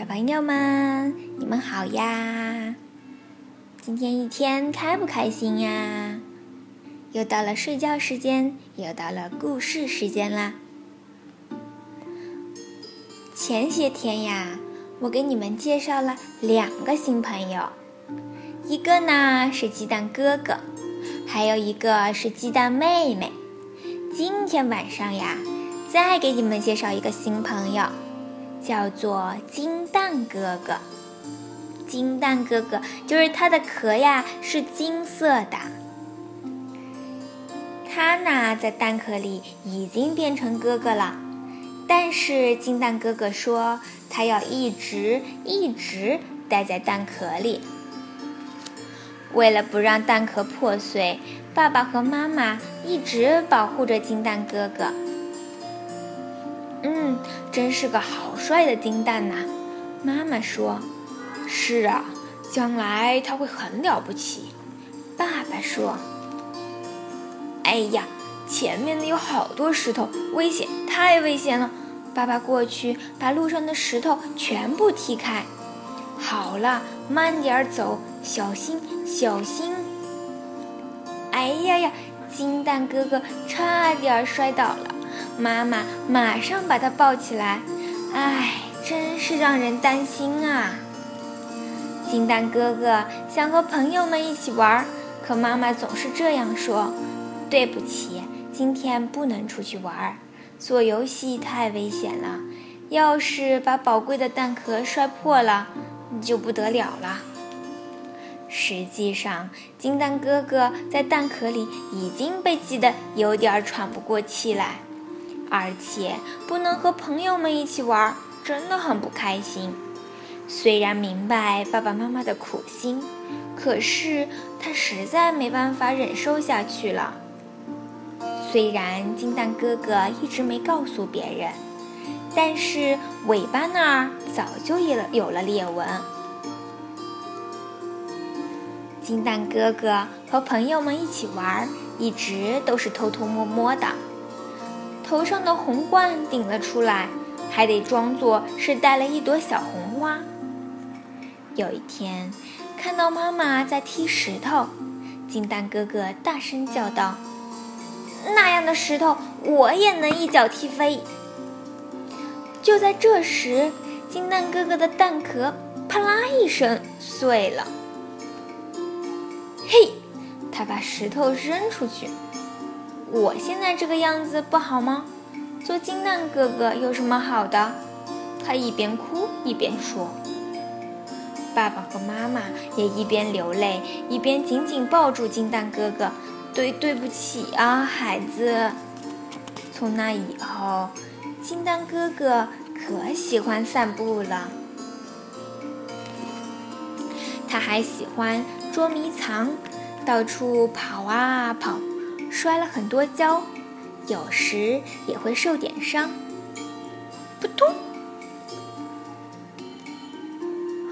小朋友们，你们好呀！今天一天开不开心呀？又到了睡觉时间，又到了故事时间啦。前些天呀，我给你们介绍了两个新朋友，一个呢是鸡蛋哥哥，还有一个是鸡蛋妹妹。今天晚上呀，再给你们介绍一个新朋友。叫做金蛋哥哥，金蛋哥哥就是它的壳呀，是金色的。它呢，在蛋壳里已经变成哥哥了，但是金蛋哥哥说，他要一直一直待在蛋壳里。为了不让蛋壳破碎，爸爸和妈妈一直保护着金蛋哥哥。真是个好帅的金蛋呐！妈妈说：“是啊，将来他会很了不起。”爸爸说：“哎呀，前面的有好多石头，危险，太危险了！”爸爸过去把路上的石头全部踢开。好了，慢点走，小心，小心！哎呀呀，金蛋哥哥差点摔倒了。妈妈马上把他抱起来，唉，真是让人担心啊！金蛋哥哥想和朋友们一起玩，可妈妈总是这样说：“对不起，今天不能出去玩，做游戏太危险了，要是把宝贵的蛋壳摔破了，就不得了了。”实际上，金蛋哥哥在蛋壳里已经被挤得有点喘不过气来。而且不能和朋友们一起玩，真的很不开心。虽然明白爸爸妈妈的苦心，可是他实在没办法忍受下去了。虽然金蛋哥哥一直没告诉别人，但是尾巴那儿早就有了有了裂纹。金蛋哥哥和朋友们一起玩，一直都是偷偷摸摸的。头上的红冠顶了出来，还得装作是戴了一朵小红花。有一天，看到妈妈在踢石头，金蛋哥哥大声叫道：“那样的石头，我也能一脚踢飞！”就在这时，金蛋哥哥的蛋壳啪啦一声碎了。嘿，他把石头扔出去。我现在这个样子不好吗？做金蛋哥哥有什么好的？他一边哭一边说。爸爸和妈妈也一边流泪一边紧紧抱住金蛋哥哥。对，对不起啊，孩子。从那以后，金蛋哥哥可喜欢散步了。他还喜欢捉迷藏，到处跑啊跑。摔了很多跤，有时也会受点伤。扑通！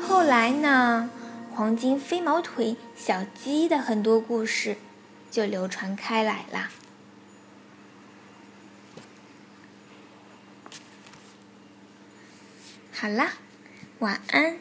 后来呢？黄金飞毛腿小鸡的很多故事就流传开来了。好啦，晚安。